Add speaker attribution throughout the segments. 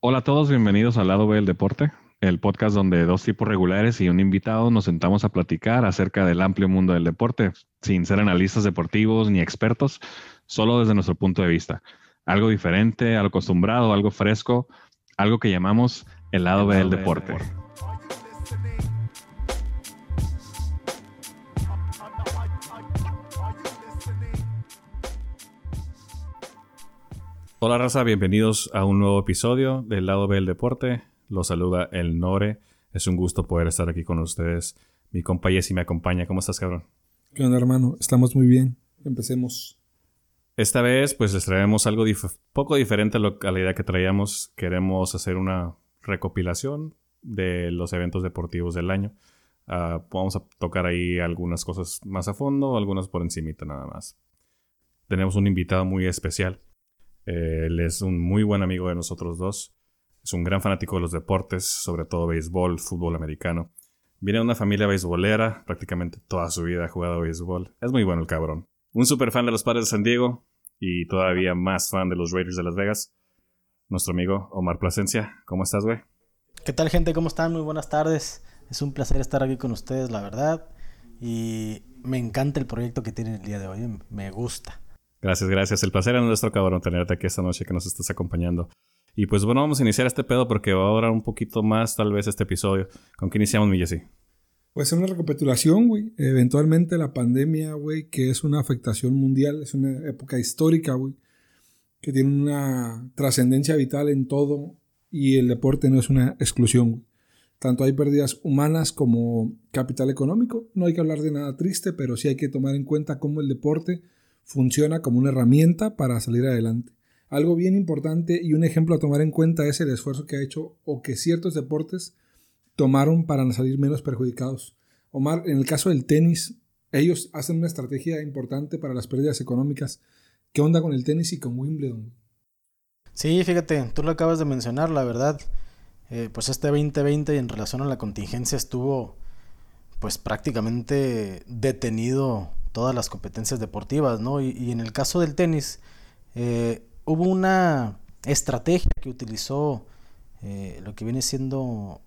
Speaker 1: Hola a todos, bienvenidos al lado B del deporte, el podcast donde dos tipos regulares y un invitado nos sentamos a platicar acerca del amplio mundo del deporte, sin ser analistas deportivos ni expertos, solo desde nuestro punto de vista. Algo diferente, algo acostumbrado, algo fresco, algo que llamamos el lado B del deporte. Hola raza, bienvenidos a un nuevo episodio del lado B del deporte. Los saluda el Nore. Es un gusto poder estar aquí con ustedes. Mi compa Jessy me acompaña. ¿Cómo estás, cabrón?
Speaker 2: ¿Qué onda, hermano? Estamos muy bien. Empecemos.
Speaker 1: Esta vez, pues les traemos algo poco diferente a, a la idea que traíamos. Queremos hacer una recopilación de los eventos deportivos del año. Uh, vamos a tocar ahí algunas cosas más a fondo, algunas por encimita nada más. Tenemos un invitado muy especial. Él es un muy buen amigo de nosotros dos. Es un gran fanático de los deportes, sobre todo béisbol, fútbol americano. Viene de una familia beisbolera, prácticamente toda su vida ha jugado béisbol. Es muy bueno el cabrón. Un super fan de los padres de San Diego y todavía más fan de los Raiders de Las Vegas. Nuestro amigo Omar Plasencia. ¿Cómo estás, güey?
Speaker 3: ¿Qué tal, gente? ¿Cómo están? Muy buenas tardes. Es un placer estar aquí con ustedes, la verdad. Y me encanta el proyecto que tienen el día de hoy. Me gusta.
Speaker 1: Gracias, gracias. El placer es nuestro, cabrón, tenerte aquí esta noche que nos estás acompañando. Y pues bueno, vamos a iniciar este pedo porque va a durar un poquito más tal vez este episodio. ¿Con qué iniciamos, mi Jesse?
Speaker 2: Pues una recapitulación, güey. Eventualmente la pandemia, güey, que es una afectación mundial, es una época histórica, güey, que tiene una trascendencia vital en todo y el deporte no es una exclusión, Tanto hay pérdidas humanas como capital económico. No hay que hablar de nada triste, pero sí hay que tomar en cuenta cómo el deporte funciona como una herramienta para salir adelante. Algo bien importante y un ejemplo a tomar en cuenta es el esfuerzo que ha hecho o que ciertos deportes tomaron para salir menos perjudicados. Omar, en el caso del tenis, ellos hacen una estrategia importante para las pérdidas económicas. ¿Qué onda con el tenis y con Wimbledon?
Speaker 3: Sí, fíjate, tú lo acabas de mencionar, la verdad. Eh, pues este 2020 en relación a la contingencia estuvo pues prácticamente detenido todas las competencias deportivas, ¿no? Y, en el caso del tenis, eh, hubo una estrategia que utilizó eh, lo que viene siendo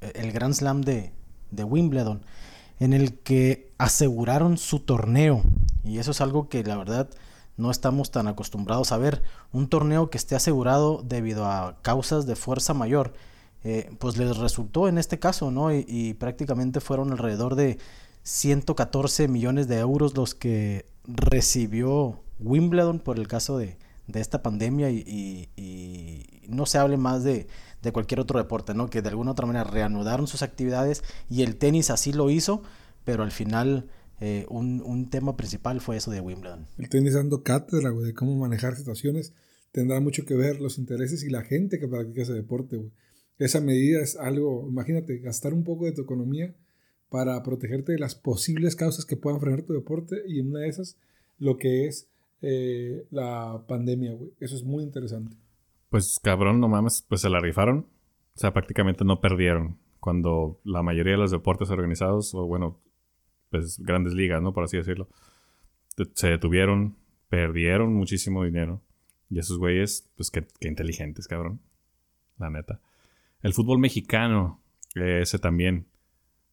Speaker 3: eh, el Grand Slam de, de, Wimbledon, en el que aseguraron su torneo. Y eso es algo que la verdad no estamos tan acostumbrados a ver. Un torneo que esté asegurado debido a causas de fuerza mayor. pues les resultó en este caso, ¿no? y prácticamente fueron alrededor de 114 millones de euros los que recibió Wimbledon por el caso de, esta pandemia y, no se hable más de, cualquier otro deporte, ¿no? Que de alguna otra manera reanudaron sus actividades y el tenis así lo hizo, pero al final eh, un, tema principal fue eso de Wimbledon.
Speaker 2: El tenis dando cátedra, de cómo manejar situaciones, tendrá mucho que ver los intereses y la gente que practica ese deporte. Esa medida es algo, imagínate, gastar un poco de tu economía para protegerte de las posibles causas que puedan frenar tu deporte y en una de esas lo que es eh, la pandemia, güey. Eso es muy interesante.
Speaker 1: Pues cabrón, no mames, pues se la rifaron. O sea, prácticamente no perdieron. Cuando la mayoría de los deportes organizados, o bueno, pues grandes ligas, ¿no? Por así decirlo, se detuvieron, perdieron muchísimo dinero. Y esos güeyes, pues qué, qué inteligentes, cabrón. La neta. El fútbol mexicano, ese también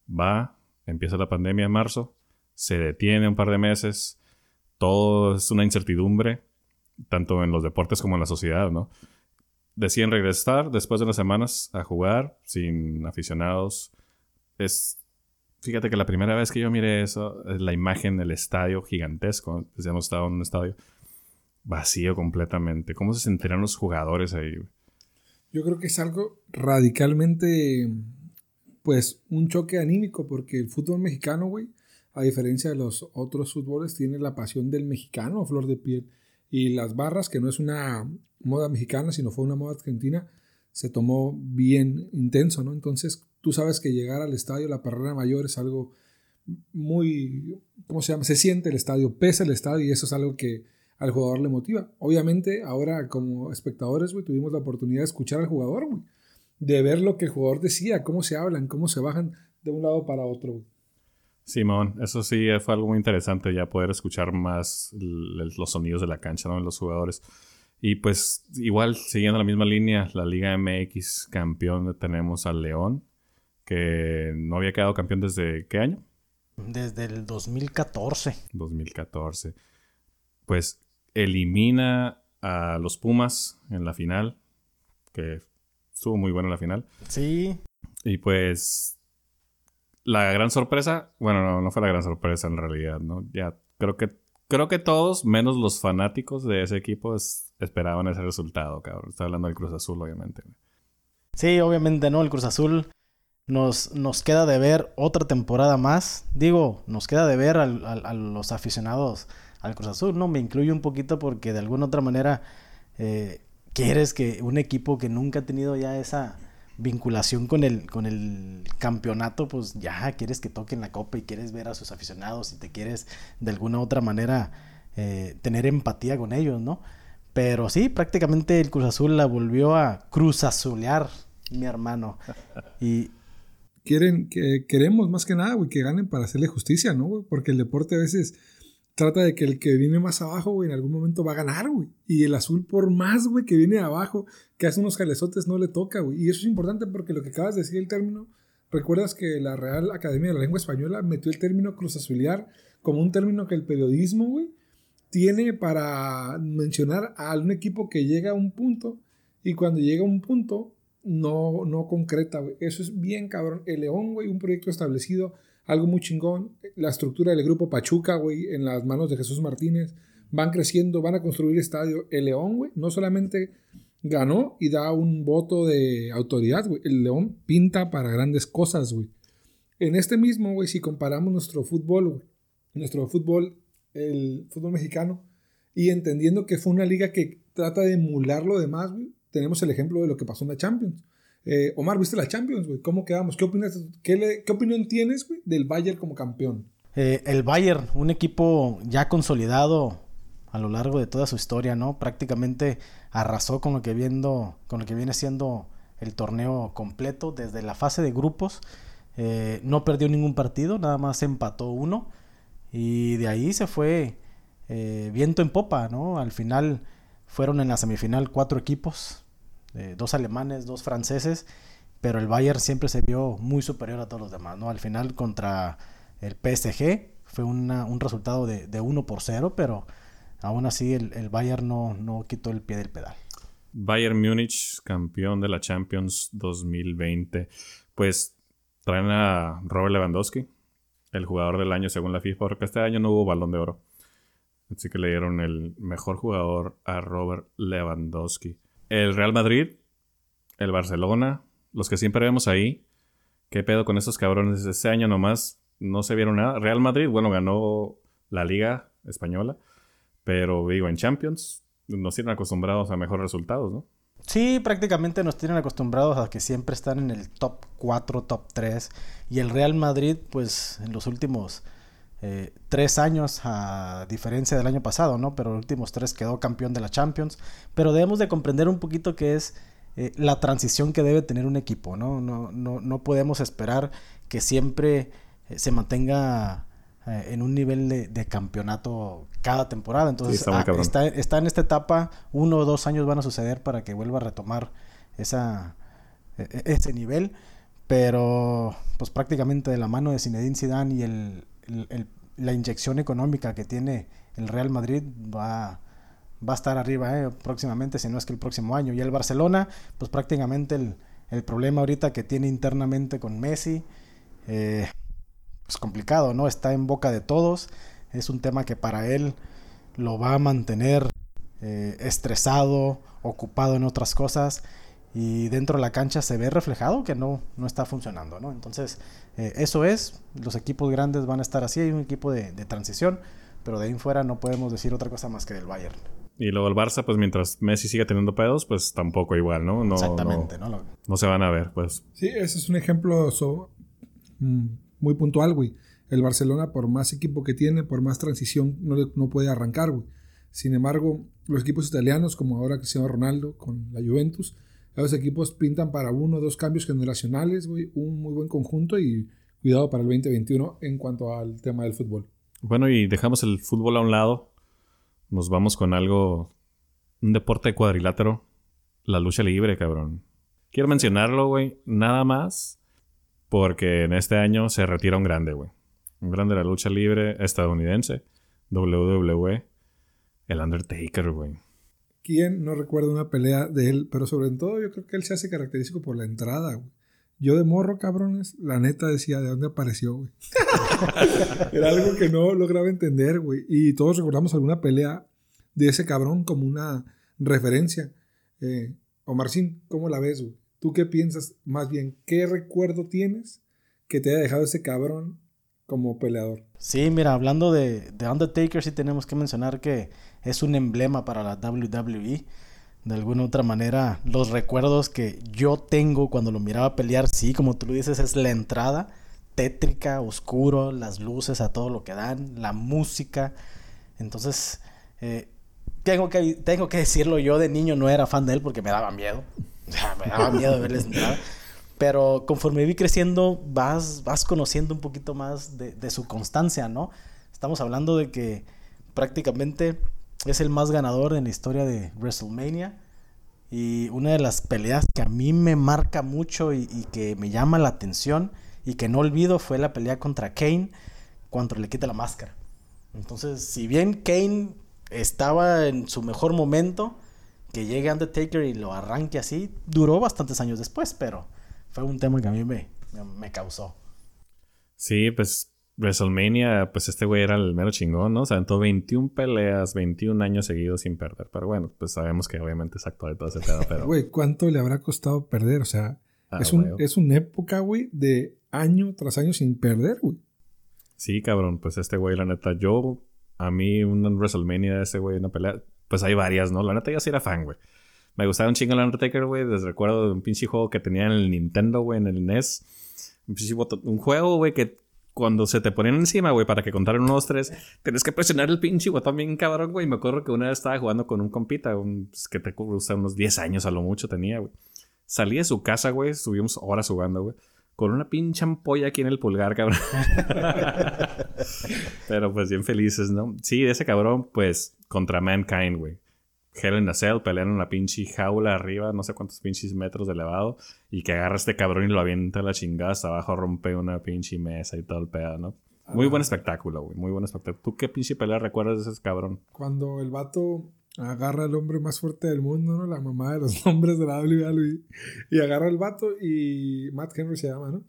Speaker 1: va, empieza la pandemia en marzo, se detiene un par de meses, todo es una incertidumbre, tanto en los deportes como en la sociedad, ¿no? Deciden regresar después de unas semanas a jugar sin aficionados. Es, fíjate que la primera vez que yo miré eso, es la imagen del estadio gigantesco, hemos estado en un estadio vacío completamente. ¿Cómo se sentirán los jugadores ahí?
Speaker 2: Yo creo que es algo radicalmente pues un choque anímico porque el fútbol mexicano, güey, a diferencia de los otros fútboles, tiene la pasión del mexicano flor de piel. Y las barras, que no es una moda mexicana, sino fue una moda argentina, se tomó bien intenso, ¿no? Entonces, tú sabes que llegar al estadio, la parrera mayor es algo muy, ¿cómo se llama? Se siente el estadio, pesa el estadio y eso es algo que al jugador le motiva. Obviamente, ahora como espectadores, güey, tuvimos la oportunidad de escuchar al jugador, güey de ver lo que el jugador decía, cómo se hablan, cómo se bajan de un lado para otro.
Speaker 1: Simón, eso sí fue algo muy interesante ya poder escuchar más los sonidos de la cancha, ¿no? Los jugadores. Y pues igual, siguiendo la misma línea, la Liga MX campeón tenemos al León, que no había quedado campeón desde qué año?
Speaker 3: Desde el 2014.
Speaker 1: 2014. Pues elimina a los Pumas en la final, que estuvo muy buena la final.
Speaker 3: Sí.
Speaker 1: Y pues la gran sorpresa, bueno, no, no fue la gran sorpresa en realidad, ¿no? Ya creo que creo que todos, menos los fanáticos de ese equipo, esperaban ese resultado, cabrón. Está hablando del Cruz Azul, obviamente.
Speaker 3: Sí, obviamente, ¿no? El Cruz Azul nos, nos queda de ver otra temporada más. Digo, nos queda de ver a los aficionados al Cruz Azul, ¿no? Me incluye un poquito porque de alguna otra manera eh, quieres que un equipo que nunca ha tenido ya esa vinculación con el, con el campeonato, pues ya quieres que toquen la copa y quieres ver a sus aficionados y te quieres de alguna otra manera eh, tener empatía con ellos, ¿no? Pero sí, prácticamente el Cruz Azul la volvió a cruzazulear, mi hermano. Y,
Speaker 2: Quieren, que, queremos más que nada, güey, que ganen para hacerle justicia, ¿no? Porque el deporte a veces trata de que el que viene más abajo, güey, en algún momento va a ganar, güey. Y el azul, por más, güey, que viene abajo, que hace unos jalezotes, no le toca, güey. Y eso es importante porque lo que acabas de decir, el término, recuerdas que la Real Academia de la Lengua Española metió el término cruzazulear como un término que el periodismo, güey, tiene para mencionar a un equipo que llega a un punto y cuando llega a un punto no, no concreta, güey. Eso es bien cabrón. El León, güey, un proyecto establecido algo muy chingón. La estructura del grupo Pachuca, güey, en las manos de Jesús Martínez. Van creciendo, van a construir estadio. El León, güey, no solamente ganó y da un voto de autoridad, güey. El León pinta para grandes cosas, güey. En este mismo, güey, si comparamos nuestro fútbol, nuestro fútbol, el fútbol mexicano, y entendiendo que fue una liga que trata de emular lo demás, güey, tenemos el ejemplo de lo que pasó en la Champions. Eh, Omar, ¿viste la Champions, güey? ¿Cómo quedamos? ¿Qué, qué, opinión tienes, güey, del Bayern como campeón?
Speaker 3: Eh, el Bayern, un equipo ya consolidado a lo largo de toda su historia, ¿no? Prácticamente arrasó con lo que viene siendo el torneo completo desde la fase de grupos. Eh, no perdió ningún partido, nada más empató uno y de ahí se fue viento en popa, ¿no? Al final fueron en la semifinal cuatro equipos, dos alemanes, dos franceses, pero el Bayern siempre se vio muy superior a todos los demás, ¿no? Al final contra el PSG fue un resultado de, de 1 por 0, pero aún así el, Bayern no, no quitó el pie del pedal.
Speaker 1: Bayern Múnich, campeón de la Champions 2020. Pues traen a Robert Lewandowski, el jugador del año según la FIFA, porque este año no hubo balón de oro. Así que le dieron el mejor jugador a Robert Lewandowski el Real Madrid, el Barcelona, los que siempre vemos ahí. ¿Qué pedo con esos cabrones? Ese año nomás no se vieron nada. Real Madrid, bueno, ganó la Liga Española, pero digo, en Champions nos tienen acostumbrados a mejores resultados, ¿no?
Speaker 3: Sí, prácticamente nos tienen acostumbrados a que siempre están en el top 4, top 3. Y el Real Madrid, pues en los últimos eh, tres años a diferencia del año pasado, ¿no? Pero los últimos tres quedó campeón de la Champions. Pero debemos de comprender un poquito que es eh, la transición que debe tener un equipo, ¿no? No, no, no podemos esperar que siempre eh, se mantenga en un nivel de, campeonato cada temporada. Entonces, ah, está, está, en esta etapa, uno o dos años van a suceder para que vuelva a retomar esa, e, e, ese nivel. Pero, pues prácticamente de la mano de Zinedine Zidane y el, la inyección económica que tiene el Real Madrid va, va a estar arriba eh, próximamente, si no es que el próximo año. Y el Barcelona, pues prácticamente el, el problema ahorita que tiene internamente con Messi, eh, es complicado, ¿no? Está en boca de todos. Es un tema que para él lo va a mantener eh, estresado, ocupado en otras cosas y dentro de la cancha se ve reflejado que no, no está funcionando, ¿no? Entonces, eh, eso es, los equipos grandes van a estar así, hay un equipo de, transición, pero de ahí en fuera no podemos decir otra cosa más que del Bayern.
Speaker 1: Y luego el Barça, pues mientras Messi siga teniendo pedos, pues tampoco igual, ¿no? no
Speaker 3: Exactamente, ¿no?
Speaker 1: No, se van a ver, pues.
Speaker 2: Sí, ese es un ejemplo mm, muy puntual, güey. El Barcelona, por más equipo que tiene, por más transición, no, no puede arrancar, güey. Sin embargo, los equipos italianos, como ahora Cristiano Ronaldo con la Juventus, los equipos pintan para uno o dos cambios generacionales, güey, un muy buen conjunto y cuidado para el 2021 en cuanto al tema del fútbol.
Speaker 1: Bueno, y dejamos el fútbol a un lado. Nos vamos con algo un deporte de cuadrilátero, la lucha libre, cabrón. Quiero mencionarlo, güey, nada más porque en este año se retira un grande, güey. Un grande de la lucha libre estadounidense, WWE, el Undertaker, güey.
Speaker 2: ¿Quién no recuerda una pelea de él? Pero sobre todo yo creo que él se hace característico por la entrada, güey. Yo de morro, cabrones, la neta decía de dónde apareció, güey. Era algo que no lograba entender, güey. Y todos recordamos alguna pelea de ese cabrón como una referencia. Eh, Omarcín, ¿cómo la ves, güey? ¿Tú qué piensas? Más bien, ¿qué recuerdo tienes que te haya dejado ese cabrón como peleador?
Speaker 3: Sí, mira, hablando de, de Undertaker, sí tenemos que mencionar que es un emblema para la WWE de alguna otra manera, los recuerdos que yo tengo cuando lo miraba pelear, sí, como tú lo dices, es la entrada tétrica, oscuro, las luces a todo lo que dan, la música. Entonces, eh, tengo, que, tengo que decirlo, yo de niño no era fan de él porque me daba miedo. Me daba miedo de verles entrar. Pero conforme vi creciendo, vas, vas conociendo un poquito más de, de su constancia, ¿no? Estamos hablando de que prácticamente es el más ganador en la historia de WrestleMania. Y una de las peleas que a mí me marca mucho y, que me llama la atención y que no olvido fue la pelea contra Kane cuando le quita la máscara. Entonces, si bien Kane estaba en su mejor momento, que llegue Undertaker y lo arranque así, duró bastantes años después, pero fue un tema que a mí me, me causó.
Speaker 1: Sí, pues WrestleMania, pues este güey era el mero chingón, ¿no? O sea, en todo 21 peleas, 21 años seguidos sin perder. Pero bueno, pues sabemos que obviamente es actual de todo ese pedo, pero...
Speaker 2: Güey, ¿cuánto le habrá costado perder? O sea, ah, es, un, es una época, güey, de año tras año sin perder, güey.
Speaker 1: Sí, cabrón, pues este güey, la neta, yo, a mí, un WrestleMania de ese güey, una pelea, pues hay varias, ¿no? La neta, yo sí era fan, güey. Me gustaba un chingo el Undertaker, güey. Desde recuerdo de un pinche juego que tenía en el Nintendo, güey, en el NES. Un, un juego, güey, que cuando se te ponían encima, güey, para que contaran unos tres, tienes que presionar el pinche botón bien cabrón, güey. Me acuerdo que una vez estaba jugando con un compita, un, pues, que te gusta unos 10 años a lo mucho tenía, güey. Salí de su casa, güey, estuvimos horas jugando, güey. Con una pinche ampolla aquí en el pulgar, cabrón. Pero pues bien felices, ¿no? Sí, ese cabrón, pues, contra Mankind, güey. Hell in a Cell pelean en una pinche jaula arriba, no sé cuántos pinches metros de elevado, y que agarra a este cabrón y lo avienta a la chingada hasta abajo, rompe una pinche mesa y todo el pedo, ¿no? Muy buen espectáculo, güey, muy buen espectáculo. ¿Tú qué pinche pelea recuerdas de ese cabrón?
Speaker 2: Cuando el vato agarra al hombre más fuerte del mundo, ¿no? La mamá de los hombres de la WWE, y agarra al vato y Matt Henry se llama, ¿no?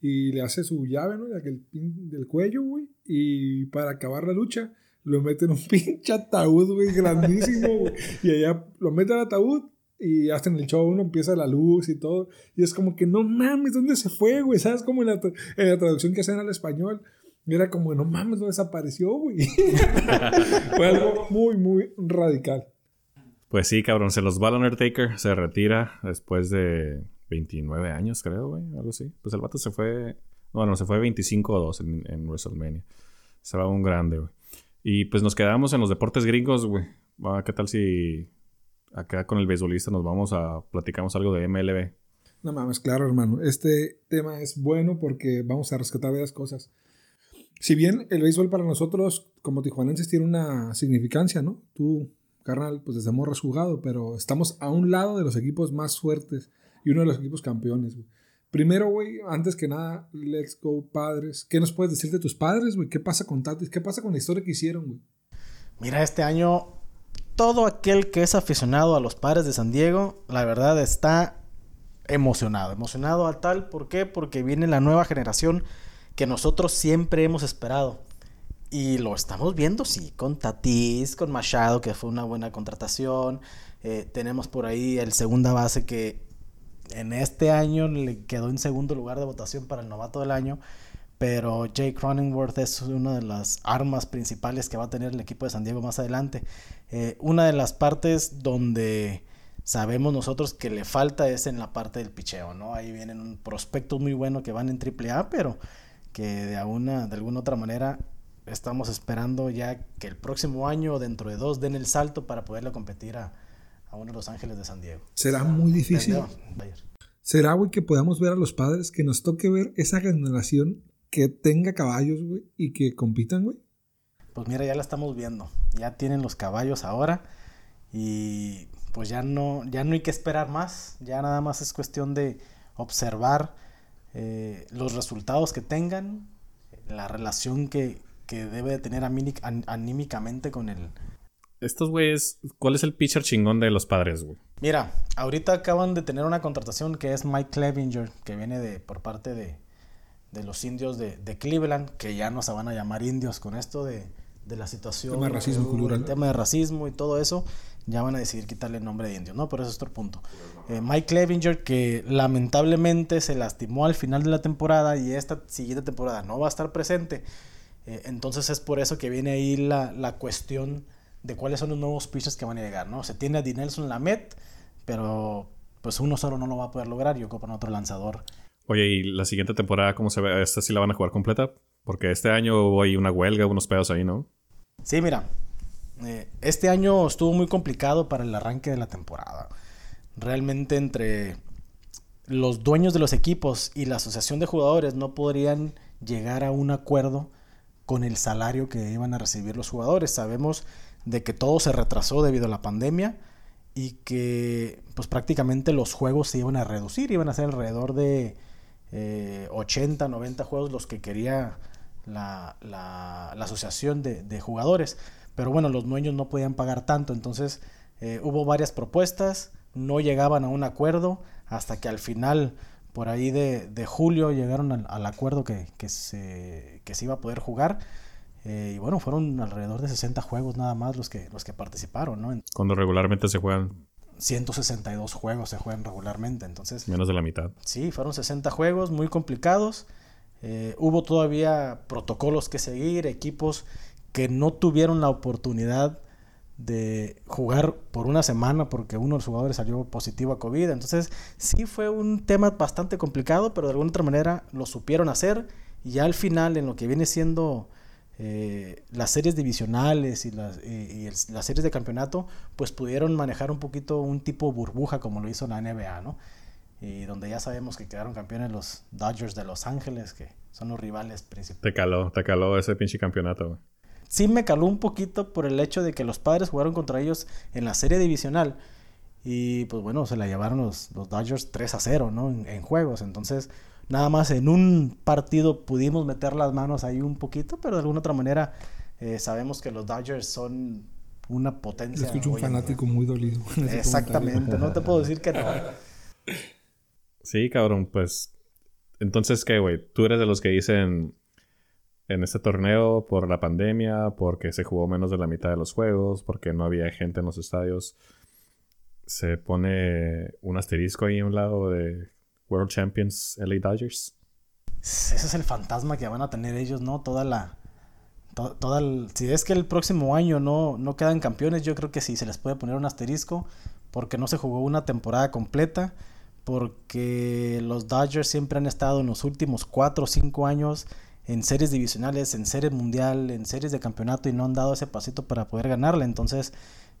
Speaker 2: Y le hace su llave, ¿no? Del cuello, güey, y para acabar la lucha lo mete en un pinche ataúd, güey, grandísimo, güey. Y allá lo mete al ataúd y hasta en el show uno empieza la luz y todo. Y es como que no mames, ¿dónde se fue, güey? ¿Sabes? Como en la, traducción que hacen al español. Era como, no mames, ¿dónde desapareció, güey? Fue algo muy, muy radical.
Speaker 1: Pues sí, cabrón, se los va el Undertaker, se retira después de 29 años, creo, güey, algo así. Pues el vato se fue, bueno, se fue 25 o 2 en, en WrestleMania. Se va un grande, güey. Y pues nos quedamos en los deportes gringos, güey. ¿Qué tal si acá con el beisbolista nos vamos a platicamos algo de MLB?
Speaker 2: No mames, claro, hermano. Este tema es bueno porque vamos a rescatar varias cosas. Si bien el béisbol para nosotros, como tijuanenses, tiene una significancia, ¿no? Tú, carnal, pues desde morro has jugado, pero estamos a un lado de los equipos más fuertes y uno de los equipos campeones, güey. Primero, güey, antes que nada, let's go padres. ¿Qué nos puedes decir de tus padres, güey? ¿Qué pasa con Tatis? ¿Qué pasa con la historia que hicieron, güey?
Speaker 3: Mira, este año todo aquel que es aficionado a los padres de San Diego, la verdad está emocionado. Emocionado a tal, ¿por qué? Porque viene la nueva generación que nosotros siempre hemos esperado. Y lo estamos viendo, sí, con Tatis, con Machado, que fue una buena contratación. Eh, tenemos por ahí el segunda base que en este año le quedó en segundo lugar de votación para el novato del año, pero Jake Cronenworth es una de las armas principales que va a tener el equipo de San Diego más adelante. Eh, una de las partes donde sabemos nosotros que le falta es en la parte del picheo, ¿no? Ahí vienen un prospectos muy bueno que van en AAA, pero que de alguna, de alguna otra manera estamos esperando ya que el próximo año o dentro de dos den el salto para poderle competir a, a uno de los Ángeles de San Diego.
Speaker 2: Será muy difícil. Será, güey, que podamos ver a los padres, que nos toque ver esa generación que tenga caballos, güey, y que compitan, güey.
Speaker 3: Pues mira, ya la estamos viendo. Ya tienen los caballos ahora. y pues ya no, ya no hay que esperar más, ya nada más es cuestión de observar eh, los resultados que tengan, la relación que, que debe de tener anímicamente con el...
Speaker 1: Estos güeyes, ¿cuál es el pitcher chingón de los padres, güey?
Speaker 3: Mira, ahorita acaban de tener una contratación que es Mike Clevinger, que viene de por parte de, de los indios de, de, Cleveland, que ya no se van a llamar indios con esto de, de la situación.
Speaker 2: Tema de racismo cultural.
Speaker 3: El tema de racismo y todo eso, ya van a decidir quitarle el nombre de indio, ¿no? Pero eso es otro punto. Eh, Mike Clevinger, que lamentablemente se lastimó al final de la temporada y esta siguiente temporada no va a estar presente. Eh, entonces es por eso que viene ahí la, la, cuestión de cuáles son los nuevos pitchers que van a llegar, ¿no? Se tiene a Dinelson Lamet, pero pues uno solo no lo va a poder lograr y ocupan otro lanzador.
Speaker 1: Oye, ¿y la siguiente temporada cómo se ve? ¿Esta sí la van a jugar completa? Porque este año hubo ahí una huelga, unos pedos ahí, ¿no?
Speaker 3: Sí, mira, eh, este año estuvo muy complicado para el arranque de la temporada. Realmente entre los dueños de los equipos y la asociación de jugadores no podrían llegar a un acuerdo con el salario que iban a recibir los jugadores. Sabemos de que todo se retrasó debido a la pandemia y que pues prácticamente los juegos se iban a reducir, iban a ser alrededor de 80, eh, 90 juegos los que quería la, la, asociación de, de, jugadores. Pero bueno, los dueños no podían pagar tanto, entonces eh, hubo varias propuestas, no llegaban a un acuerdo hasta que al final, por ahí de, de julio, llegaron al, acuerdo que, que, se, que se iba a poder jugar. Eh, y bueno, fueron alrededor de 60 juegos nada más los que, los que participaron, ¿no?
Speaker 1: Cuando regularmente se juegan
Speaker 3: 162 juegos se juegan regularmente, entonces...
Speaker 1: Menos de la mitad.
Speaker 3: Sí, fueron 60 juegos muy complicados. Eh, hubo todavía protocolos que seguir, equipos que no tuvieron la oportunidad de jugar por una semana porque uno de los jugadores salió positivo a COVID. Entonces sí fue un tema bastante complicado, pero de alguna otra manera lo supieron hacer y ya al final en lo que viene siendo eh, las series divisionales y, las, y las series de campeonato, pues pudieron manejar un poquito un tipo burbuja como lo hizo la NBA, ¿no? Y donde ya sabemos que quedaron campeones los Dodgers de Los Ángeles, que son los rivales principales.
Speaker 1: Te caló, te caló ese pinche campeonato,
Speaker 3: Sí me caló un poquito por el hecho de que los padres jugaron contra ellos en la serie divisional. Y pues bueno, se la llevaron los, los Dodgers 3 a 0, ¿no? En, juegos. Entonces, nada más en un partido pudimos meter las manos ahí un poquito, pero de alguna otra manera eh, sabemos que los Dodgers son una potencia.
Speaker 2: Escucho un fanático muy dolido.
Speaker 3: Exactamente, no te puedo decir que no.
Speaker 1: Sí, cabrón, pues. Entonces, ¿qué, güey? Tú eres de los que dicen en este torneo por la pandemia, porque se jugó menos de la mitad de los juegos, porque no había gente en los estadios. Se pone un asterisco ahí a un lado de World Champions LA Dodgers.
Speaker 3: Ese es el fantasma que van a tener ellos, ¿no? Toda la. toda si es que el próximo año no, no quedan campeones, yo creo que sí se les puede poner un asterisco, porque no se jugó una temporada completa, porque los Dodgers siempre han estado en los últimos 4 o 5 años en series divisionales, en series mundial, en series de campeonato y no han dado ese pasito para poder ganarle. Entonces,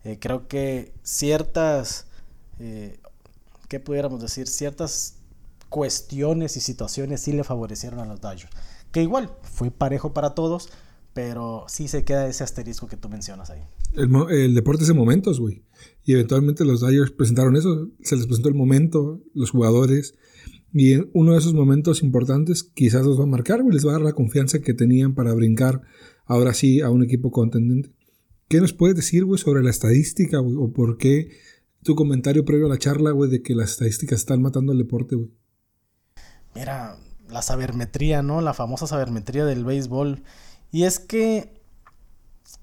Speaker 3: eh, creo que ciertas, eh, ¿qué pudiéramos decir? Ciertas cuestiones y situaciones sí le favorecieron a los Dodgers. Que igual fue parejo para todos, pero sí se queda ese asterisco que tú mencionas ahí.
Speaker 2: El, deporte es de momentos, güey. Y eventualmente los Dodgers presentaron eso. Se les presentó el momento, los jugadores y en uno de esos momentos importantes quizás los va a marcar, y les va a dar la confianza que tenían para brincar ahora sí a un equipo contendente. ¿Qué nos puedes decir, güey, sobre la estadística, güey? ¿O por qué tu comentario previo a la charla, güey, de que las estadísticas están matando al deporte, güey?
Speaker 3: Mira, la sabermetría, ¿no? La famosa sabermetría del béisbol. Y es que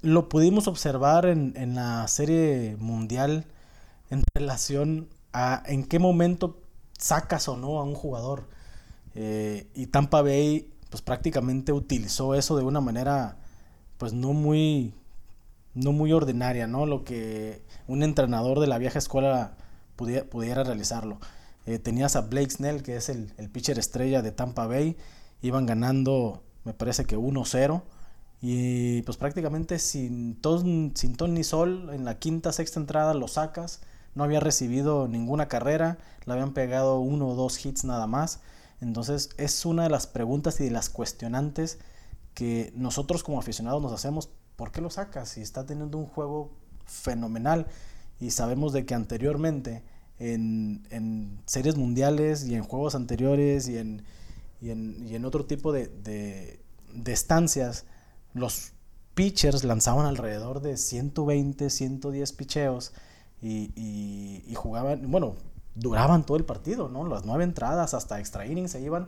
Speaker 3: lo pudimos observar en, en la serie mundial en relación a en qué momento sacas o no a un jugador. Eh, y Tampa Bay, pues prácticamente utilizó eso de una manera, pues no muy, no muy ordinaria, ¿no? Lo que un entrenador de la vieja escuela pudiera, pudiera realizarlo. Eh, tenías a Blake Snell, que es el, el pitcher estrella de Tampa Bay. Iban ganando, me parece que 1-0. Y pues prácticamente sin ton, sin ton ni sol, en la quinta, sexta entrada lo sacas no había recibido ninguna carrera, le habían pegado uno o dos hits nada más. Entonces es una de las preguntas y de las cuestionantes que nosotros como aficionados nos hacemos. ¿Por qué lo sacas? Si está teniendo un juego fenomenal. y sabemos de que anteriormente en, series mundiales y en juegos anteriores y en, y en, otro tipo de, de, estancias, los pitchers lanzaban alrededor de 120, 110 picheos y, y, jugaban, bueno, duraban todo el partido, ¿no? Las nueve entradas hasta extra innings se iban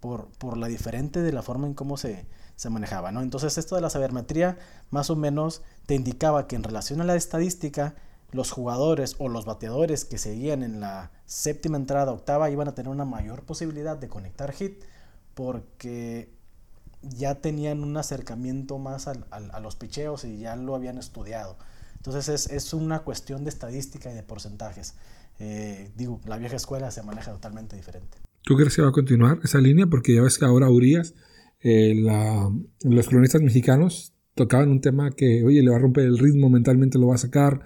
Speaker 3: por, por la diferente de la forma en cómo se, se manejaba, ¿no? Entonces esto de la sabermetría más o menos te indicaba que en relación a la estadística, los jugadores o los bateadores que seguían en la séptima entrada, octava, iban a tener una mayor posibilidad de conectar hit porque ya tenían un acercamiento más a los picheos y ya lo habían estudiado. Entonces es, una cuestión de estadística y de porcentajes. Eh, digo, la vieja escuela se maneja totalmente diferente.
Speaker 2: ¿Tú crees que va a continuar esa línea? Porque ya ves que ahora Urias, eh, los cronistas mexicanos tocaban un tema que, oye, le va a romper el ritmo, mentalmente lo va a sacar,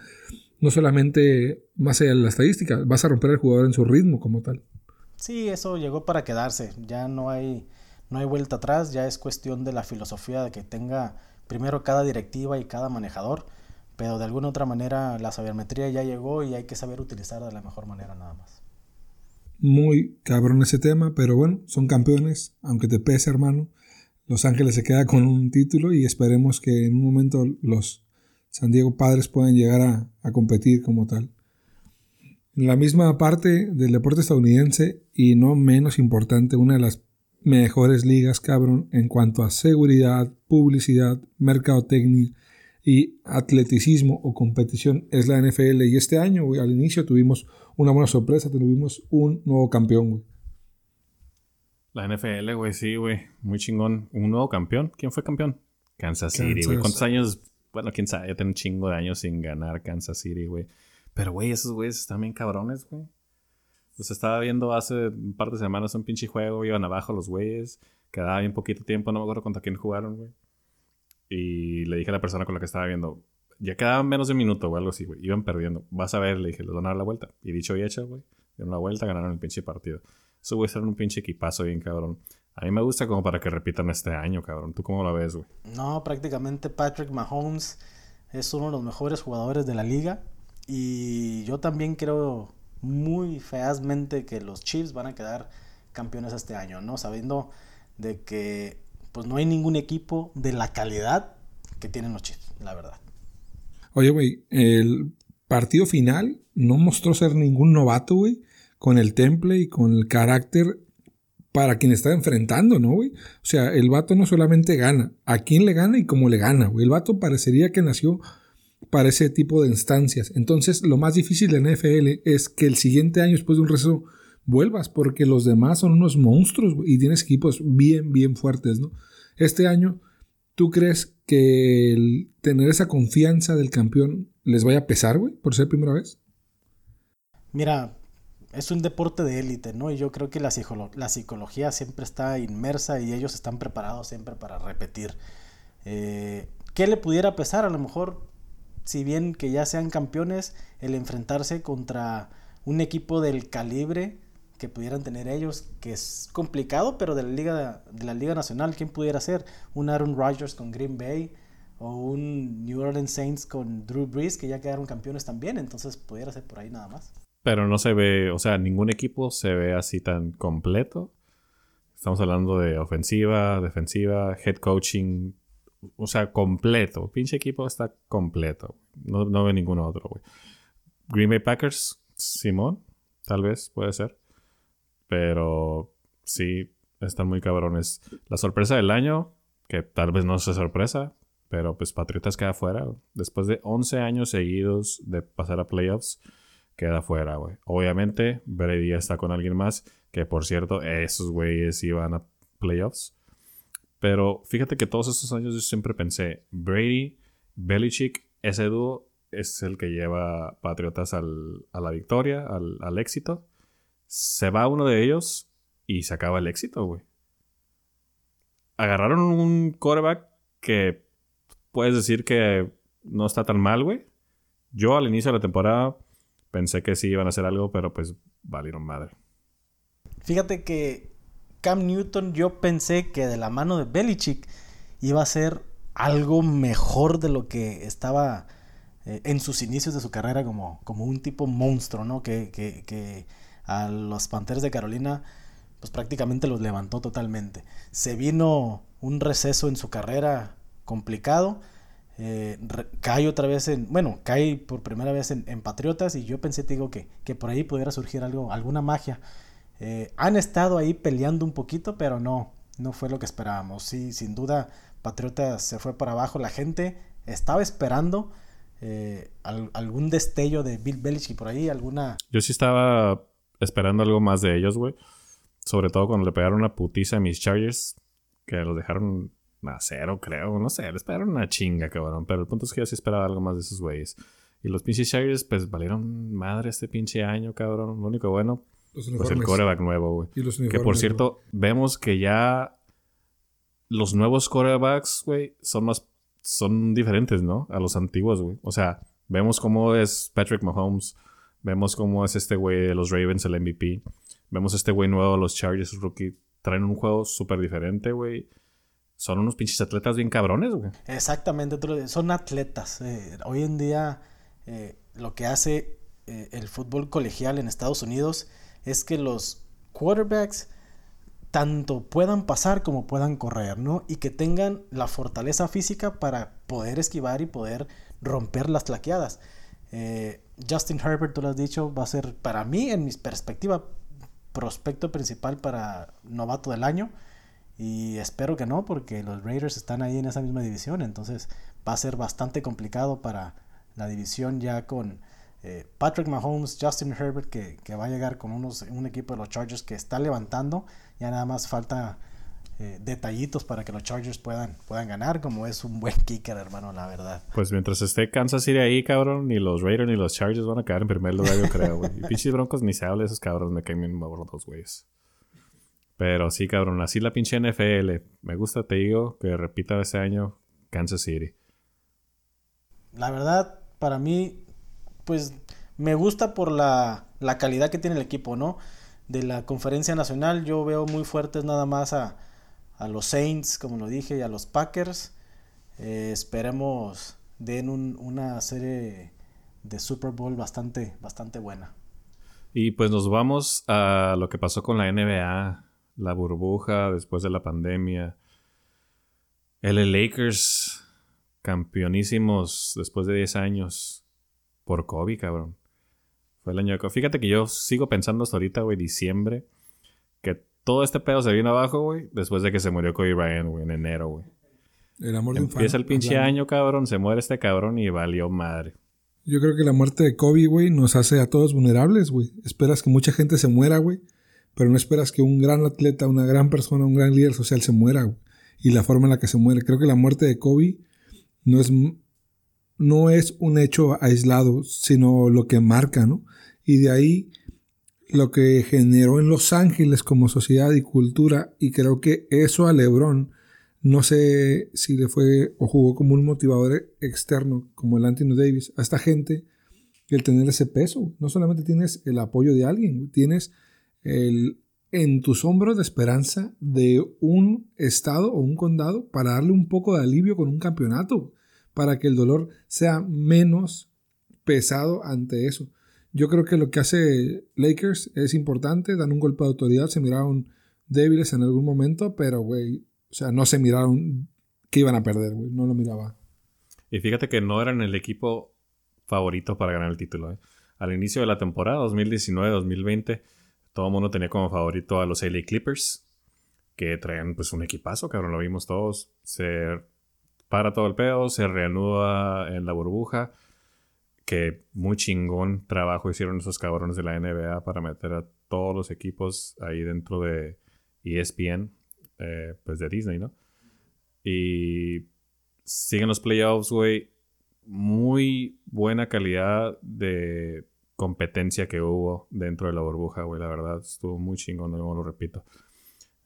Speaker 2: no solamente más allá de la estadística, vas a romper al jugador en su ritmo como tal.
Speaker 3: Sí, eso llegó para quedarse, ya no hay, no hay vuelta atrás, ya es cuestión de la filosofía de que tenga primero cada directiva y cada manejador, pero de alguna otra manera la sabermetría ya llegó y hay que saber utilizarla de la mejor manera nada más.
Speaker 2: Muy cabrón ese tema, pero bueno, son campeones, aunque te pese hermano. Los Ángeles se queda con un título y esperemos que en un momento los San Diego Padres pueden llegar a, competir como tal. En la misma parte del deporte estadounidense y no menos importante, una de las mejores ligas, cabrón, en cuanto a seguridad, publicidad, mercadotecnia y atleticismo o competición es la NFL. Y este año, al inicio tuvimos una buena sorpresa, tuvimos un nuevo campeón, güey.
Speaker 1: La NFL, güey, sí, güey, muy chingón. Un nuevo campeón. ¿Quién fue campeón? Kansas City, güey. ¿Cuántos años bueno, quién sabe, ya tiene un chingo de años sin ganar Kansas City, güey. Pero, güey, esos güeyes están bien cabrones, güey. Pues estaba viendo hace un par de semanas un pinche juego, iban abajo los güeyes, quedaba bien poquito tiempo, no me acuerdo contra quién jugaron, güey. Y le dije a la persona con la que estaba viendo, ya quedaban menos de un minuto o algo así, güey. Iban perdiendo. Vas a ver, le dije, les van a dar la vuelta. Y dicho y hecho, güey. Dieron la vuelta, ganaron el pinche partido. Esos güeyes eran un pinche equipazo bien cabrón. A mí me gusta como para que repitan este año, cabrón. ¿Tú cómo lo ves, güey?
Speaker 3: No, prácticamente Patrick Mahomes es uno de los mejores jugadores de la liga. Y yo también creo muy feazmente que los Chiefs van a quedar campeones este año, ¿no? Sabiendo de que pues no hay ningún equipo de la calidad que tienen los Chiefs, la verdad.
Speaker 2: Oye, güey, el partido final no mostró ser ningún novato, güey, con el temple y con el carácter para quien está enfrentando, ¿no, güey? O sea, el vato no solamente gana, a quién le gana y cómo le gana, güey. El vato parecería que nació para ese tipo de instancias. Entonces, lo más difícil de NFL es que el siguiente año, después de un receso, vuelvas, porque los demás son unos monstruos y tienes equipos bien, bien fuertes, ¿no? Este año, ¿tú crees que el tener esa confianza del campeón les vaya a pesar, güey, por ser primera vez?
Speaker 3: Mira, es un deporte de élite, ¿no? Y yo creo que la, la, psicología siempre está inmersa y ellos están preparados siempre para repetir. Eh, ¿Qué le pudiera pesar? A lo mejor, si bien que ya sean campeones, el enfrentarse contra un equipo del calibre que pudieran tener ellos, que es complicado, pero de la Liga, de la Liga Nacional, ¿quién pudiera ser? Un Aaron Rodgers con Green Bay o un New Orleans Saints con Drew Brees, que ya quedaron campeones también, entonces pudiera ser por ahí nada más.
Speaker 1: Pero no se ve, o sea, ningún equipo se ve así tan completo. Estamos hablando de ofensiva, defensiva, head coaching, o sea, completo. Pinche equipo está completo. No, no ve ningún otro, güey. Green Bay Packers, Simón, tal vez, puede ser. Pero sí, están muy cabrones. La sorpresa del año, que tal vez no sea sorpresa, pero pues Patriotas queda fuera. Después de 11 años seguidos de pasar a playoffs queda fuera, güey. Obviamente, Brady está con alguien más, que por cierto, esos güeyes iban a playoffs. Pero fíjate que todos estos años yo siempre pensé, Brady, Belichick, ese dúo es el que lleva Patriotas al, a la victoria, al, al éxito. Se va uno de ellos y se acaba el éxito, güey. Agarraron un quarterback que puedes decir que no está tan mal, güey. Yo al inicio de la temporada Pensé que sí iban a hacer algo, pero pues valieron madre.
Speaker 3: Fíjate que Cam Newton yo pensé que de la mano de Belichick iba a ser algo mejor de lo que estaba eh, en sus inicios de su carrera como, como un tipo monstruo, ¿no? Que, que, que a los Panteras de Carolina pues prácticamente los levantó totalmente. Se vino un receso en su carrera complicado. Eh, cae otra vez en, bueno, cae por primera vez en, Patriotas y yo pensé, te digo, que, que, por ahí pudiera surgir algo, alguna magia. Eh, han estado ahí peleando un poquito, pero no, no fue lo que esperábamos. Sí, sin duda, Patriotas se fue para abajo. La gente estaba esperando eh, algún destello de Bill Belichick por ahí, alguna...
Speaker 1: Yo sí estaba esperando algo más de ellos, güey. Sobre todo cuando le pegaron una putiza a mis Chargers, que los dejaron a cero, creo. No sé, les pegaron una chinga, cabrón. Pero el punto es que yo sí esperaba algo más de esos güeyes. Y los pinches Chargers, pues valieron madre este pinche año, cabrón. Lo único bueno, pues el coreback nuevo, güey. Que por cierto, vemos que ya los nuevos corebacks, güey, son más. Son diferentes, ¿no? A los antiguos, güey. O sea, vemos cómo es Patrick Mahomes. Vemos cómo es este güey de los Ravens, el MVP. Vemos este güey nuevo, los Chargers rookie. Traen un juego súper diferente, güey. Son unos pinches atletas bien cabrones, güey.
Speaker 3: Exactamente, son atletas. Eh, hoy en día eh, lo que hace eh, el fútbol colegial en Estados Unidos es que los quarterbacks tanto puedan pasar como puedan correr, ¿no? Y que tengan la fortaleza física para poder esquivar y poder romper las tlaqueadas. Justin Herbert, tú lo has dicho, va a ser para mí, en mi perspectiva, prospecto principal para novato del año. Y espero que no, porque los Raiders están ahí en esa misma división. Entonces va a ser bastante complicado para la división ya con eh, Patrick Mahomes, Justin Herbert, que, que, va a llegar con unos, un equipo de los Chargers que está levantando. Ya nada más falta eh, detallitos para que los Chargers puedan, puedan ganar, como es un buen kicker, hermano, la verdad.
Speaker 1: Pues mientras esté Kansas City ahí, cabrón, ni los Raiders ni los Chargers van a quedar en primer lugar, yo creo, güey. Y pinches broncos ni se habla de esos cabrones, me caen bien los dos güeyes. Pero sí, cabrón, así la pinche NFL. Me gusta, te digo, que repita ese año Kansas City.
Speaker 3: La verdad, para mí, pues me gusta por la, la calidad que tiene el equipo, ¿no? De la conferencia nacional, yo veo muy fuertes nada más a a los Saints, como lo dije, y a los Packers. Eh, esperemos den una serie de Super Bowl bastante, bastante buena.
Speaker 1: Y pues nos vamos a lo que pasó con la NBA, la burbuja después de la pandemia. El Lakers, campeonísimos después de 10 años por COVID, cabrón. Fue el año de COVID. Fíjate que yo sigo pensando hasta ahorita, güey, diciembre, que todo este pedo se vino abajo, güey, después de que se murió Kobe Bryant, güey, en enero, güey. El amor de un Empieza el pinche año, cabrón, se muere este cabrón y valió madre.
Speaker 2: Yo creo que la muerte de Kobe, güey, nos hace a todos vulnerables, güey. Esperas que mucha gente se muera, güey, pero no esperas que un gran atleta, una gran persona, un gran líder social se muera. Y la forma en la que se muere. Creo que la muerte de Kobe no es, no es un hecho aislado, sino lo que marca, ¿no? Y de ahí lo que generó en Los Ángeles como sociedad y cultura y creo que eso a Lebron no sé si le fue o jugó como un motivador externo como el Anthony Davis a esta gente el tener ese peso no solamente tienes el apoyo de alguien tienes el en tus hombros de esperanza de un estado o un condado para darle un poco de alivio con un campeonato para que el dolor sea menos pesado ante eso yo creo que lo que hace Lakers es importante, dan un golpe de autoridad, se miraron débiles en algún momento, pero, güey, o sea, no se miraron que iban a perder, güey, no lo miraba.
Speaker 1: Y fíjate que no eran el equipo favorito para ganar el título, ¿eh? Al inicio de la temporada 2019-2020, todo el mundo tenía como favorito a los LA Clippers, que traían pues un equipazo, cabrón, lo vimos todos. Se para todo el pedo, se reanuda en la burbuja que muy chingón trabajo hicieron esos cabrones de la NBA para meter a todos los equipos ahí dentro de ESPN, eh, pues de Disney, ¿no? Y siguen los playoffs, güey. Muy buena calidad de competencia que hubo dentro de la burbuja, güey. La verdad, estuvo muy chingón, no lo repito.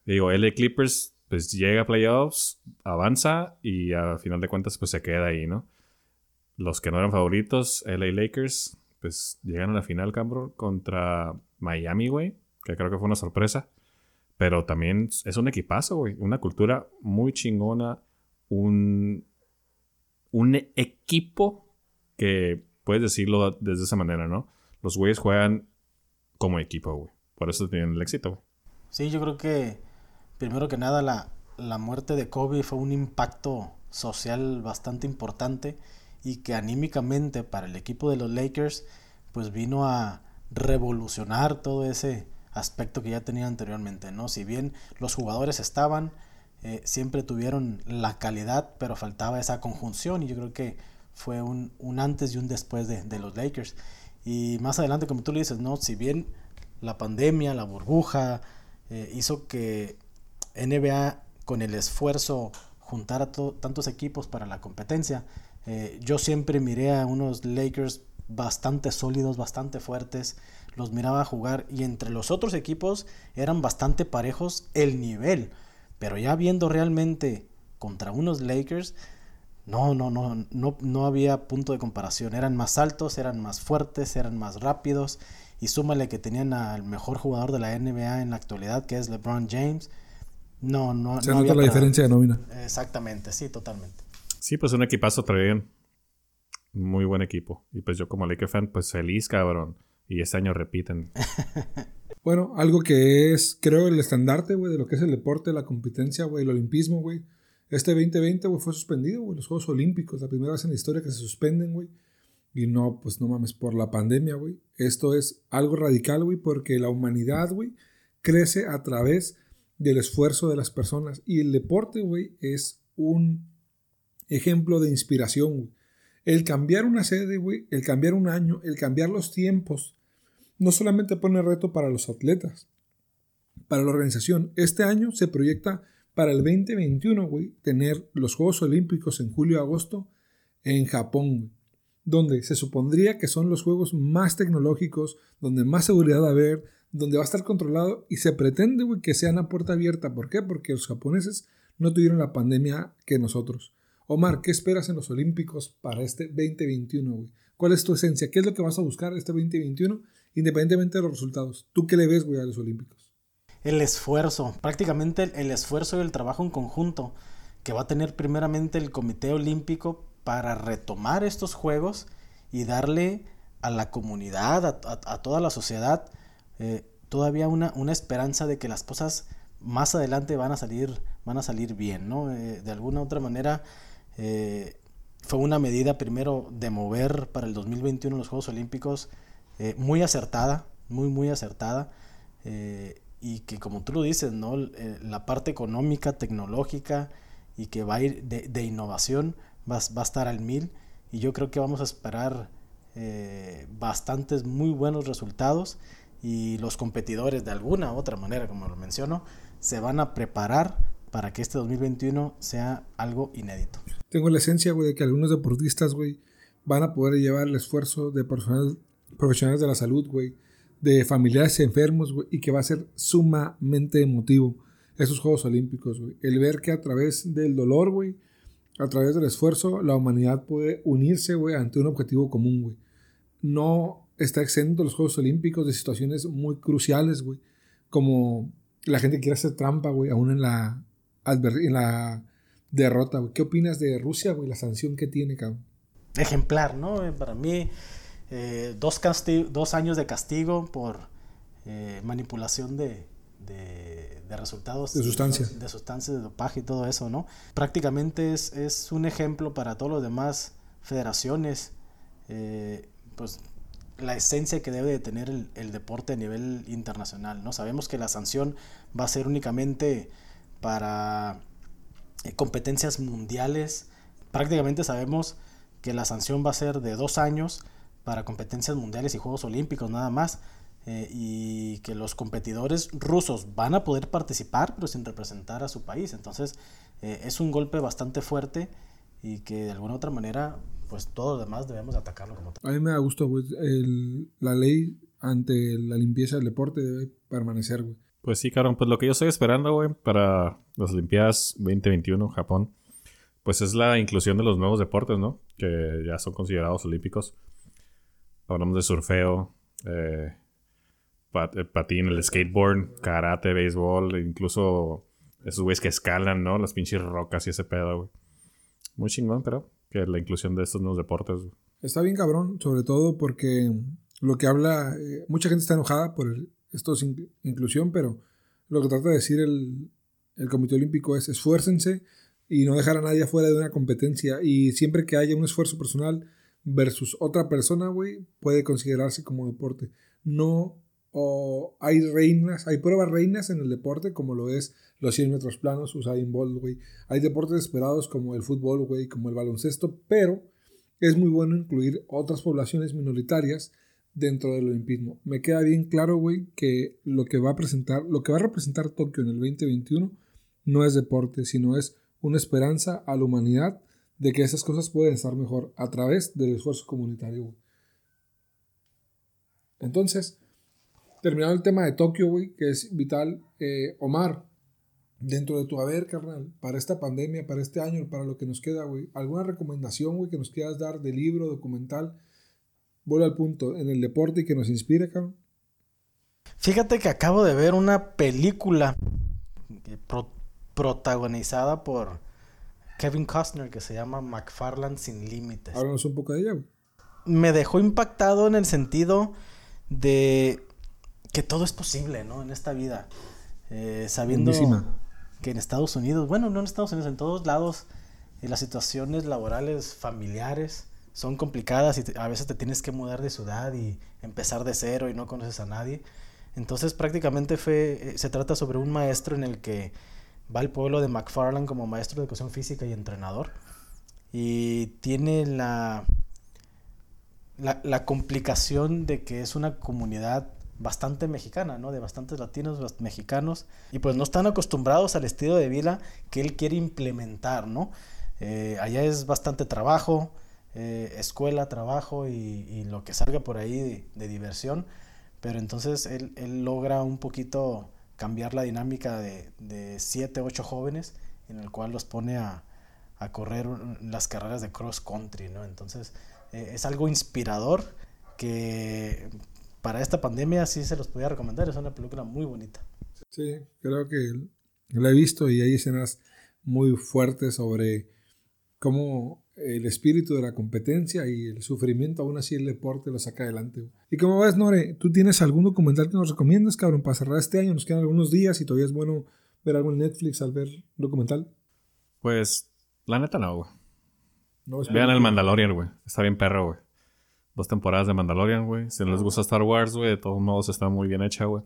Speaker 1: Digo, LA Clippers, pues llega a playoffs, avanza y a final de cuentas, pues se queda ahí, ¿no? los que no eran favoritos, LA Lakers, pues llegan a la final, cabrón, contra Miami, güey, que creo que fue una sorpresa. Pero también es un equipazo, güey. Una cultura muy chingona. Un, un equipo que puedes decirlo desde esa manera, ¿no? Los güeyes juegan como equipo, güey. Por eso tienen el éxito, güey.
Speaker 3: Sí, yo creo que primero que nada la, la muerte de Kobe fue un impacto social bastante importante y que anímicamente para el equipo de los Lakers pues vino a revolucionar todo ese aspecto que ya tenía anteriormente, ¿no? Si bien los jugadores estaban, eh, siempre tuvieron la calidad, pero faltaba esa conjunción y yo creo que fue un, antes y un después de, los Lakers. Y más adelante, como tú le dices, ¿no? Si bien la pandemia, la burbuja, eh, hizo que NBA con el esfuerzo juntara tantos equipos para la competencia, eh, yo siempre miré a unos Lakers bastante sólidos, bastante fuertes, los miraba jugar y entre los otros equipos eran bastante parejos el nivel, pero ya viendo realmente contra unos Lakers, no, no, no, no, no había punto de comparación, eran más altos, eran más fuertes, eran más rápidos y súmale que tenían al mejor jugador de la NBA en la actualidad que es LeBron James. No, no,
Speaker 2: Se nota la diferencia de nómina.
Speaker 3: Exactamente, sí, totalmente.
Speaker 1: Sí, pues un equipazo traían. Muy buen equipo. Y pues yo como Laker fan, pues feliz, cabrón. Y este año repiten.
Speaker 2: bueno, algo que es, creo, el estandarte, güey, de lo que es el deporte, la competencia, güey, el olimpismo, güey. Este 2020, güey, fue suspendido, güey, los Juegos Olímpicos. La primera vez en la historia que se suspenden, güey. Y no, pues no mames, por la pandemia, güey. Esto es algo radical, güey, porque la humanidad, güey, crece a través del esfuerzo de las personas. Y el deporte, güey, es un ejemplo de inspiración, güey. El cambiar una sede, güey, el cambiar un año, el cambiar los tiempos, no solamente pone reto para los atletas, para la organización. Este año se proyecta para el 2021, güey, tener los Juegos Olímpicos en julio-agosto en Japón, güey, donde se supondría que son los juegos más tecnológicos, donde más seguridad va a haber, donde va a estar controlado y se pretende, güey, que sean a puerta abierta. ¿Por qué? Porque los japoneses no tuvieron la pandemia que nosotros. Omar, ¿qué esperas en los Olímpicos para este 2021, güey? ¿Cuál es tu esencia? ¿Qué es lo que vas a buscar este 2021, independientemente de los resultados? ¿Tú qué le ves, güey, a los Olímpicos?
Speaker 3: El esfuerzo, prácticamente el esfuerzo y el trabajo en conjunto que va a tener primeramente el Comité Olímpico para retomar estos Juegos y darle a la comunidad, a, toda la sociedad, eh, todavía una, una esperanza de que las cosas más adelante van a salir, van a salir bien, ¿no? Eh, de alguna u otra manera, eh, fue una medida primero de mover para el 2021 los Juegos Olímpicos muy acertada, muy, muy acertada. Y que como tú lo dices, ¿no? la parte económica, tecnológica y que va a ir de, innovación va, va, a estar al mil. Y yo creo que vamos a esperar bastantes muy buenos resultados y los competidores de alguna u otra manera, como lo menciono, se van a preparar para que este 2021 sea algo inédito.
Speaker 2: Tengo la esencia, güey, de que algunos deportistas, güey, van a poder llevar el esfuerzo de personal, profesionales de la salud, güey, de familiares enfermos, y que va a ser sumamente emotivo esos Juegos Olímpicos. El ver que a través del dolor, güey, a través del esfuerzo, la humanidad puede unirse, ante un objetivo común. No está exento los Juegos Olímpicos de situaciones muy cruciales, como la gente quiere hacer trampa, güey, aún en la derrota, ¿Qué opinas de Rusia, güey? La sanción que tiene, cabrón.
Speaker 3: Ejemplar, ¿no? Para mí, eh, dos, dos años de castigo por eh, manipulación de, de, resultados.
Speaker 2: De sustancias.
Speaker 3: De, sustancias, de dopaje y todo eso, ¿no? Prácticamente es, es un ejemplo para todos los demás federaciones, pues la esencia que debe de tener el, el, deporte a nivel internacional, ¿no? Sabemos que la sanción va a ser únicamente para eh, competencias mundiales. Prácticamente sabemos que la sanción va a ser de dos años para competencias mundiales y Juegos Olímpicos nada más. Eh, y que los competidores rusos van a poder participar pero sin representar a su país. Entonces eh, es un golpe bastante fuerte y que de alguna otra manera pues todos los demás debemos atacarlo como
Speaker 2: tal. A mí me da gusto, la ley ante la limpieza del deporte debe permanecer, güey.
Speaker 1: Pues sí, cabrón. Pues lo que yo estoy esperando, güey, para las Olimpiadas 2021 Japón, pues es la inclusión de los nuevos deportes, ¿no? Que ya son considerados olímpicos. Hablamos de surfeo, eh, eh, patín, el skateboard, karate, béisbol, incluso esos güeyes que escalan, ¿no? Las pinches rocas y ese pedo, güey. Muy chingón, pero que la inclusión de estos nuevos deportes.
Speaker 2: Está bien cabrón, sobre todo porque lo que habla, eh, mucha gente está enojada por esto es inclusión, pero lo que trata de decir el, el Comité Olímpico es esfuércense y no dejar a nadie afuera de una competencia. Y siempre que haya un esfuerzo personal versus otra persona, güey, puede considerarse como deporte. No o hay reinas, hay pruebas reinas en el deporte, como lo es los 100 metros planos, Usain Bolt, güey. Hay deportes esperados como el fútbol, güey, como el baloncesto, pero es muy bueno incluir otras poblaciones minoritarias dentro del olimpismo. Me queda bien claro, güey, que lo que va a presentar, lo que va a representar Tokio en el 2021 no es deporte, sino es una esperanza a la humanidad de que esas cosas pueden estar mejor a través del esfuerzo comunitario. Entonces, terminado el tema de Tokio, güey, que es vital, eh, Omar, dentro de tu haber, carnal, para esta pandemia, para este año, para lo que nos queda, güey, ¿alguna recomendación, güey, que nos quieras dar de libro, documental? Vuelve al punto, en el deporte y que nos inspire, cabrón.
Speaker 3: Fíjate que acabo de ver una película protagonizada por Kevin Costner que se llama McFarland sin límites.
Speaker 2: Háblanos un poco de ella.
Speaker 3: Me dejó impactado en el sentido de que todo es posible, ¿no? En esta vida. Eh, sabiendo que en Estados Unidos, bueno, no en Estados Unidos, en todos lados, eh, las situaciones laborales, familiares, son complicadas y a veces te tienes que mudar de ciudad y empezar de cero y no conoces a nadie. Entonces prácticamente fue, eh, se trata sobre un maestro en el que va al pueblo de McFarland como maestro de educación física y entrenador. Y tiene la, la, complicación de que es una comunidad bastante mexicana, ¿no? De bastantes latinos, mexicanos, y pues no están acostumbrados al estilo de vida que él quiere implementar, ¿no? Eh, allá es bastante trabajo, eh, escuela, trabajo y, lo que salga por ahí de, diversión, pero entonces él, él, logra un poquito cambiar la dinámica de, de siete, ocho jóvenes, en el cual los pone a, a correr las carreras de cross country, ¿no? Entonces, eh, es algo inspirador que para esta pandemia sí se los podía recomendar, es una película muy bonita.
Speaker 2: Sí, creo que la he visto y hay escenas muy fuertes sobre cómo el espíritu de la competencia y el sufrimiento, aún así el deporte lo saca adelante. Y como ves, Nore, ¿tú tienes algún documental que nos recomiendas, cabrón, para cerrar este año? Nos quedan algunos días y todavía es bueno ver algo en Netflix al ver documental.
Speaker 1: Pues, la neta no, güey. Vean el Mandalorian, güey. Está bien perro, güey. Dos temporadas de Mandalorian, güey. Si no les gusta Star Wars, güey, de todos modos está muy bien hecha, güey.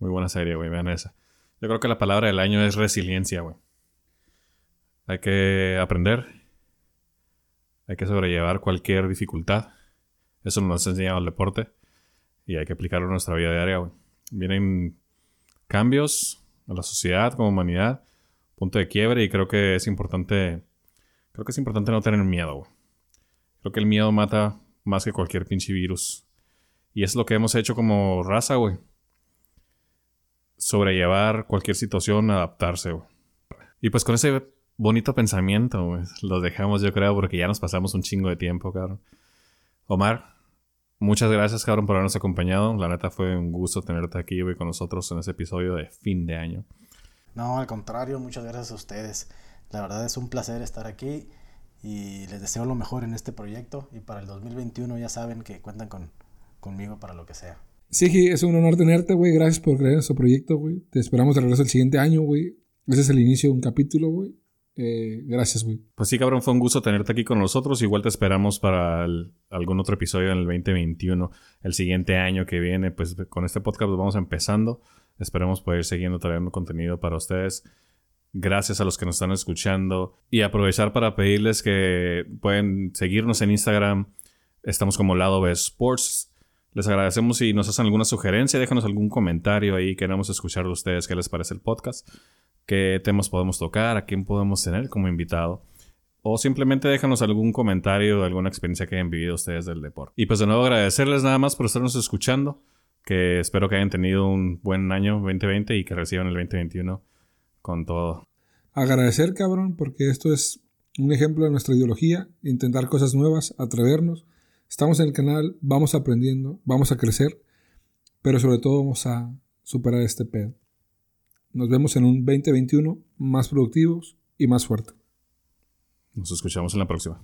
Speaker 1: Muy buena serie, güey. Vean esa. Yo creo que la palabra del año es resiliencia, güey. Hay que aprender hay que sobrellevar cualquier dificultad. Eso nos ha enseñado el deporte. Y hay que aplicarlo en nuestra vida diaria, güey. Vienen cambios a la sociedad como humanidad. Punto de quiebre. Y creo que es importante. Creo que es importante no tener miedo, güey. Creo que el miedo mata más que cualquier pinche virus. Y es lo que hemos hecho como raza, güey. Sobrellevar cualquier situación, adaptarse, güey. Y pues con ese bonito pensamiento, güey. Lo dejamos, yo creo, porque ya nos pasamos un chingo de tiempo, cabrón. Omar, muchas gracias, cabrón, por habernos acompañado. La neta fue un gusto tenerte aquí, güey, con nosotros en ese episodio de fin de año.
Speaker 3: No, al contrario, muchas gracias a ustedes. La verdad es un placer estar aquí y les deseo lo mejor en este proyecto. Y para el 2021 ya saben que cuentan con, conmigo para lo que sea.
Speaker 2: Sí, es un honor tenerte, güey. Gracias por creer en nuestro proyecto, güey. Te esperamos de regreso el siguiente año, güey. Ese es el inicio de un capítulo, güey. Eh, gracias, güey.
Speaker 1: Pues sí, cabrón, fue un gusto tenerte aquí con nosotros. Igual te esperamos para algún otro episodio en el 2021, el siguiente año que viene. Pues con este podcast vamos empezando. Esperemos poder ir siguiendo trayendo contenido para ustedes. Gracias a los que nos están escuchando. Y aprovechar para pedirles que pueden seguirnos en Instagram. Estamos como Lado B Sports. Les agradecemos si nos hacen alguna sugerencia, déjanos algún comentario ahí. Queremos escuchar de ustedes qué les parece el podcast qué temas podemos tocar, a quién podemos tener como invitado. O simplemente déjanos algún comentario de alguna experiencia que hayan vivido ustedes del deporte. Y pues de nuevo agradecerles nada más por estarnos escuchando. Que espero que hayan tenido un buen año 2020 y que reciban el 2021 con todo.
Speaker 2: Agradecer, cabrón, porque esto es un ejemplo de nuestra ideología. Intentar cosas nuevas, atrevernos. Estamos en el canal, vamos aprendiendo, vamos a crecer. Pero sobre todo vamos a superar este pedo. Nos vemos en un 2021 más productivos y más fuerte.
Speaker 1: Nos escuchamos en la próxima.